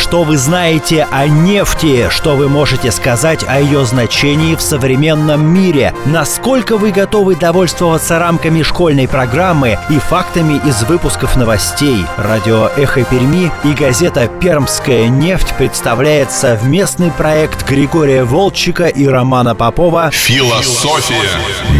Что вы знаете о нефти? Что вы можете сказать о ее значении в современном мире? Насколько вы готовы довольствоваться рамками школьной программы и фактами из выпусков новостей? Радио «Эхо Перми» и газета «Пермская нефть» представляет совместный проект Григория Волчика и Романа Попова «Философия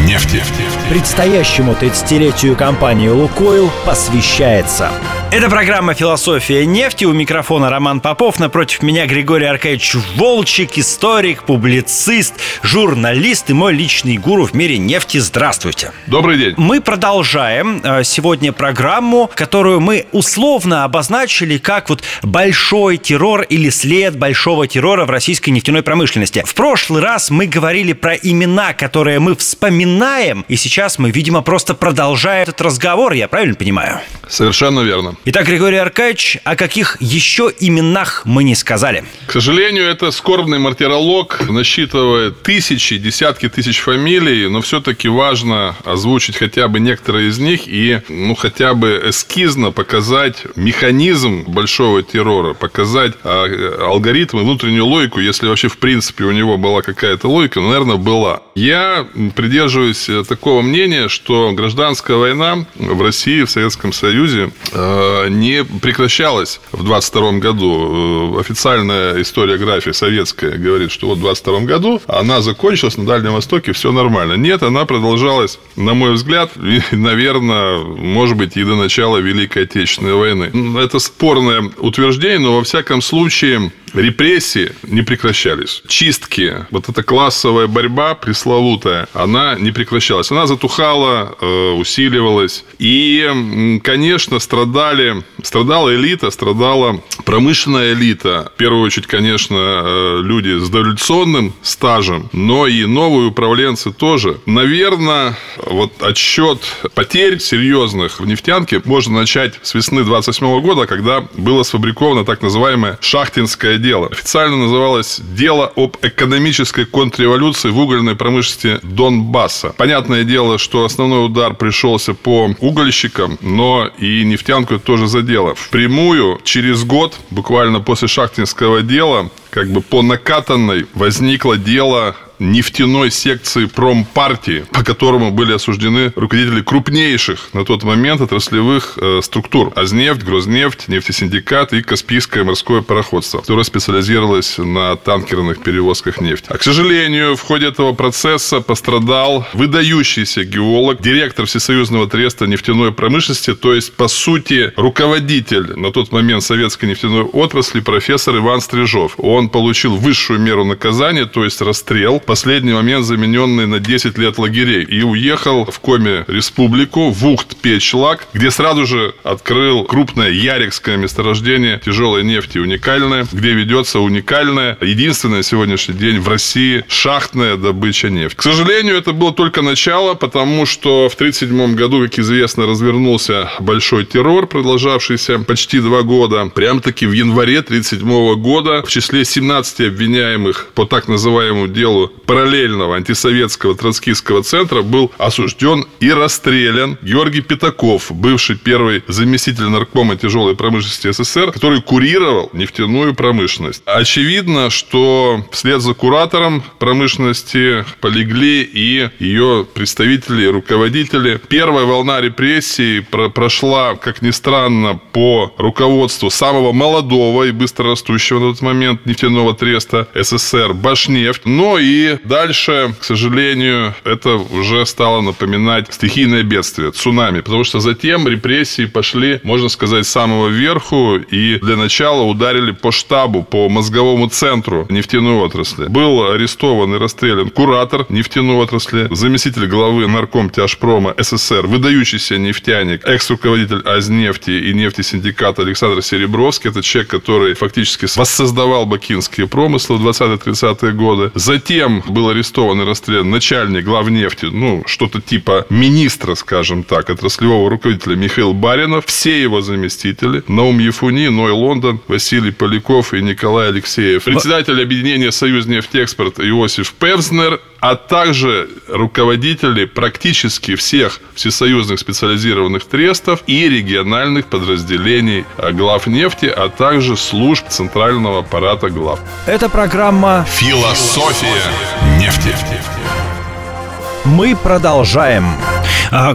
нефти». Предстоящему 30-летию компании «Лукойл» посвящается. Это программа «Философия нефти». У микрофона Роман Попов. Напротив меня Григорий Аркадьевич Волчек, историк, публицист, журналист и мой личный гуру в мире нефти. Здравствуйте. Добрый день. Мы продолжаем э, сегодня программу, которую мы условно обозначили как вот большой террор или след большого террора в российской нефтяной промышленности. В прошлый раз мы говорили про имена, которые мы вспоминаем, и сейчас мы, видимо, просто продолжаем этот разговор, я правильно понимаю? Совершенно верно. Итак, Григорий Аркадьевич, о каких еще именах мы не сказали? К сожалению, это скорбный мартиролог, насчитывает тысячи, десятки тысяч фамилий, но все-таки важно озвучить хотя бы некоторые из них и, ну, хотя бы эскизно показать механизм большого террора, показать а, алгоритм и внутреннюю логику, если вообще в принципе у него была какая-то логика, ну, наверное, была. Я придерживаюсь такого мнения, что гражданская война в России, в Советском Союзе э, не прекращалась в 22 году. Э, официальная историография советская говорит, что вот в 22 году она закончилась на Дальнем Востоке, все нормально. Нет, она продолжалась, на мой взгляд, наверное, может быть, и до начала Великой Отечественной войны. Это спорное утверждение, но во всяком случае репрессии не прекращались. Чистки, вот эта классовая борьба пресловутая, она не прекращалась. Она затухала, э, усиливалась. И, конечно, страдали, страдала элита, страдала промышленная элита. В первую очередь, конечно, э, люди с дореволюционным стажем, но и новые управленцы тоже. Наверное, вот отсчет потерь серьезных в нефтянке можно начать с весны 28 года, когда было сфабриковано так называемое шахтинское дело. Официально называлось «Дело об экономической контрреволюции в угольной промышленности Донбасса». Понятное дело, что основной удар пришелся по угольщикам, но и нефтянку это тоже задело. Впрямую через год, буквально после шахтинского дела, как бы по накатанной возникло дело нефтяной секции промпартии, по которому были осуждены руководители крупнейших на тот момент отраслевых э, структур. Азнефть, Грознефть, нефтесиндикат и Каспийское морское пароходство, которое специализировалось на танкерных перевозках нефти. А, к сожалению, в ходе этого процесса пострадал выдающийся геолог, директор Всесоюзного треста нефтяной промышленности, то есть, по сути, руководитель на тот момент советской нефтяной отрасли, профессор Иван Стрижов. Он получил высшую меру наказания, то есть расстрел, последний момент замененный на 10 лет лагерей. И уехал в Коме республику, в Ухт-Печлак, где сразу же открыл крупное ярикское месторождение тяжелой нефти, уникальное, где ведется уникальная, единственная сегодняшний день в России шахтная добыча нефти. К сожалению, это было только начало, потому что в 1937 году, как известно, развернулся большой террор, продолжавшийся почти два года. Прям-таки в январе 1937 года в числе 17 обвиняемых по так называемому делу параллельного антисоветского троцкистского центра был осужден и расстрелян Георгий Пятаков, бывший первый заместитель наркома тяжелой промышленности СССР, который курировал нефтяную промышленность. Очевидно, что вслед за куратором промышленности полегли и ее представители руководители. Первая волна репрессий прошла, как ни странно, по руководству самого молодого и быстрорастущего на тот момент нефтяного треста СССР Башнефть, но и дальше, к сожалению, это уже стало напоминать стихийное бедствие, цунами, потому что затем репрессии пошли, можно сказать, с самого верху и для начала ударили по штабу, по мозговому центру нефтяной отрасли. Был арестован и расстрелян куратор нефтяной отрасли, заместитель главы нарком тяжпрома СССР, выдающийся нефтяник, экс-руководитель Азнефти и нефтесиндиката Александр Серебровский. Это человек, который фактически воссоздавал бакинские промыслы в 20-30-е годы. Затем был арестован и расстрелян начальник главнефти, ну, что-то типа министра, скажем так, отраслевого руководителя Михаил Баринов, все его заместители, Наум Ефуни, Ной Лондон, Василий Поляков и Николай Алексеев. Председатель объединения «Союз нефтеэкспорт» Иосиф Певзнер а также руководители практически всех всесоюзных специализированных трестов и региональных подразделений глав нефти, а также служб центрального аппарата глав. Это программа «Философия нефти». Мы продолжаем.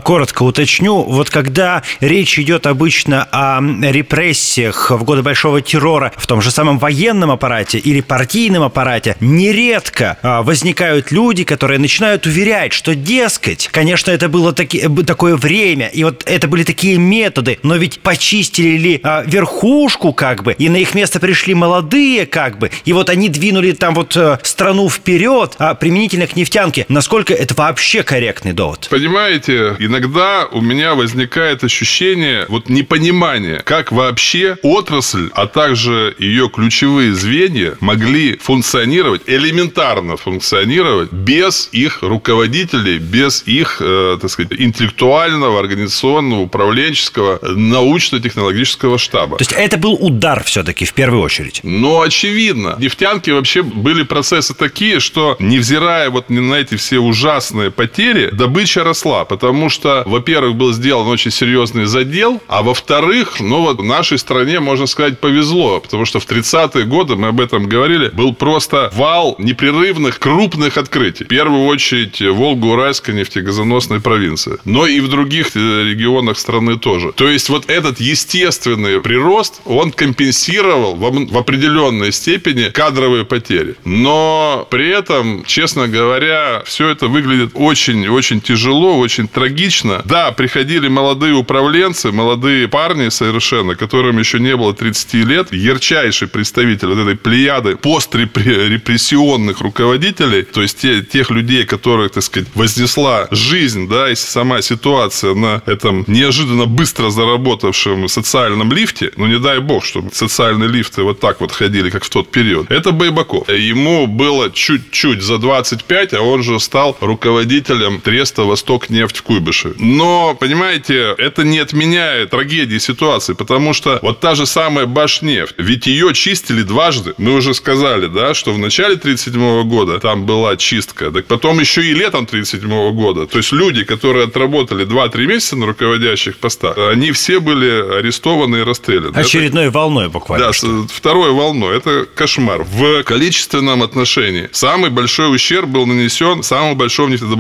Коротко уточню, вот когда речь идет обычно о репрессиях в годы большого террора в том же самом военном аппарате или партийном аппарате, нередко а, возникают люди, которые начинают уверять, что, дескать, конечно, это было таки, э, такое время, и вот это были такие методы, но ведь почистили ли а, верхушку как бы, и на их место пришли молодые как бы, и вот они двинули там вот э, страну вперед, а применительно к нефтянке. Насколько это вообще корректный довод? Понимаете, иногда у меня возникает ощущение вот непонимания, как вообще отрасль, а также ее ключевые звенья могли функционировать, элементарно функционировать без их руководителей, без их, э, так сказать, интеллектуального, организационного, управленческого, научно-технологического штаба. То есть это был удар все-таки в первую очередь? Но очевидно. Нефтянки вообще были процессы такие, что невзирая вот на эти все ужасные потери, добыча росла, потому что, во-первых, был сделан очень серьезный задел, а во-вторых, ну вот нашей стране, можно сказать, повезло, потому что в 30-е годы, мы об этом говорили, был просто вал непрерывных крупных открытий. В первую очередь Волго-Уральской нефтегазоносной провинции, но и в других э, регионах страны тоже. То есть вот этот естественный прирост, он компенсировал в определенной степени кадровые потери. Но при этом, честно говоря, все это выглядит очень-очень тяжело, очень трагично. Да, приходили молодые управленцы, молодые парни совершенно, которым еще не было 30 лет, ярчайший представитель вот этой плеяды пострепрессионных руководителей, то есть те, тех людей, которых, так сказать, вознесла жизнь, да, и сама ситуация на этом неожиданно быстро заработавшем социальном лифте, ну, не дай бог, чтобы социальные лифты вот так вот ходили, как в тот период, это Байбаков. Ему было чуть-чуть за 25, а он же стал руководителем Треста «Восток нефть» в Куйбышеве. Но, понимаете, это не отменяет трагедии ситуации, потому что вот та же самая Башнефть, ведь ее чистили дважды. Мы уже сказали, да, что в начале 37 года там была чистка, так потом еще и летом 37 года. То есть люди, которые отработали 2-3 месяца на руководящих постах, они все были арестованы и расстреляны. Очередной это... волной буквально. Да, что? второй волной. Это кошмар. В количественном отношении самый большой ущерб был нанесен самому большому нефтедобывающему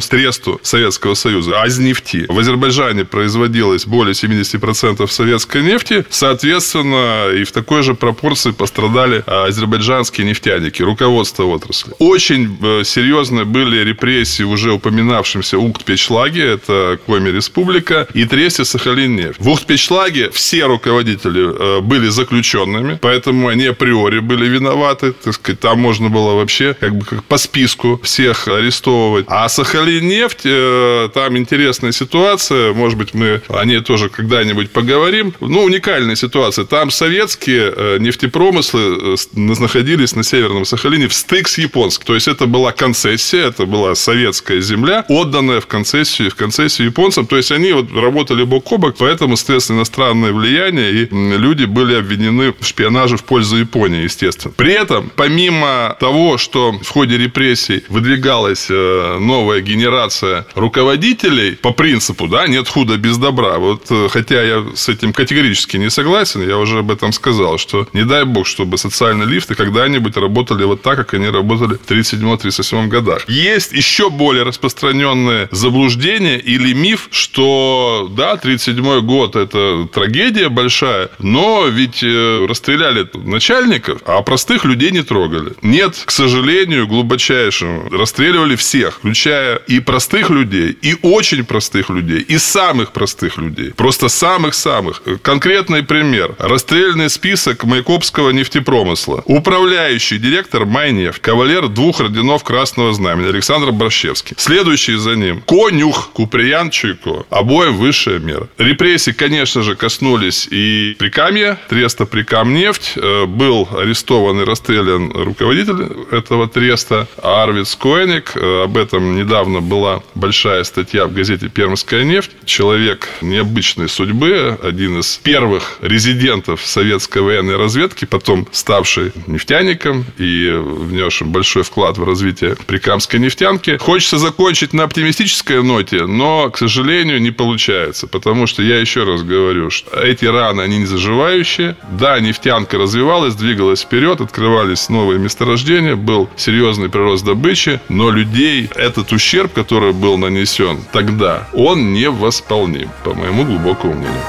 стресту Советского Союза Азнефти. В Азербайджане производилось более 70% советской нефти. Соответственно, и в такой же пропорции пострадали азербайджанские нефтяники, руководство отрасли. Очень э, серьезные были репрессии уже упоминавшимся Уктпечлаге, это Коми Республика, и Тресте Сахалин-нефть. В Уктпечлаге все руководители э, были заключенными, поэтому они априори были виноваты. Так сказать, там можно было вообще как бы как по списку всех арестовывать. А Сахалин-нефть, э, там интересная ситуация, может быть, мы о ней тоже когда-нибудь поговорим. Ну, уникальная ситуация. Там советские э, нефтепромыслы э, находились на Северном Сахалине в стык с японским. То есть, это была концессия, это была советская земля, отданная в концессию, в концессию японцам. То есть, они вот работали бок о бок, поэтому, соответственно, иностранное влияние, и люди были обвинены в шпионаже в пользу Японии, естественно. При этом, помимо того, что в ходе репрессий выдвигалась э, новая генерация руководителей, по принципу, да, нет худа без добра. Вот э, хотя я с этим категорически не согласен, я уже об этом сказал, что не дай бог, чтобы социальные лифты когда-нибудь работали вот так, как они работали в 37-38 годах. Есть еще более распространенное заблуждение или миф, что да, 37 год это трагедия большая, но ведь э, расстреляли начальников, а простых людей не трогали. Нет, к сожалению, глубочайшему, расстреливали всех, включая и простых людей, и очень простых людей, и самых простых людей. Просто самых-самых. Конкретный пример. Расстрельный список Майкопского нефтепромысла. Управляющий директор Майнефть, кавалер двух орденов Красного Знамени Александр Борщевский. Следующий за ним Конюх Куприян Чуйко. Обоим высшая мера. Репрессии, конечно же, коснулись и Прикамья, Треста Прикамнефть. Э, был арестован и расстрелян руководитель этого треста Арвид Скоеник. Э, об этом недавно была большая статья в газете «Пермская нефть». Человек необычной судьбы, один из первых резидентов советской военной разведки, потом ставший нефтяником и внесшим большой вклад в развитие прикамской нефтянки. Хочется закончить на оптимистической ноте, но, к сожалению, не получается, потому что я еще раз говорю, что эти раны, они не заживающие. Да, нефтянка развивалась, двигалась вперед, открывались новые месторождения, был серьезный прирост добычи, но людей этот ущерб, который был нанесен тогда, он невосполним, по моему глубокому мнению.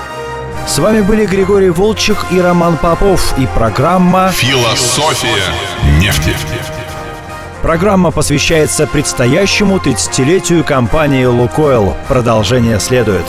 С вами были Григорий Волчек и Роман Попов и программа «Философия нефти». Программа посвящается предстоящему 30-летию компании «Лукойл». Продолжение следует.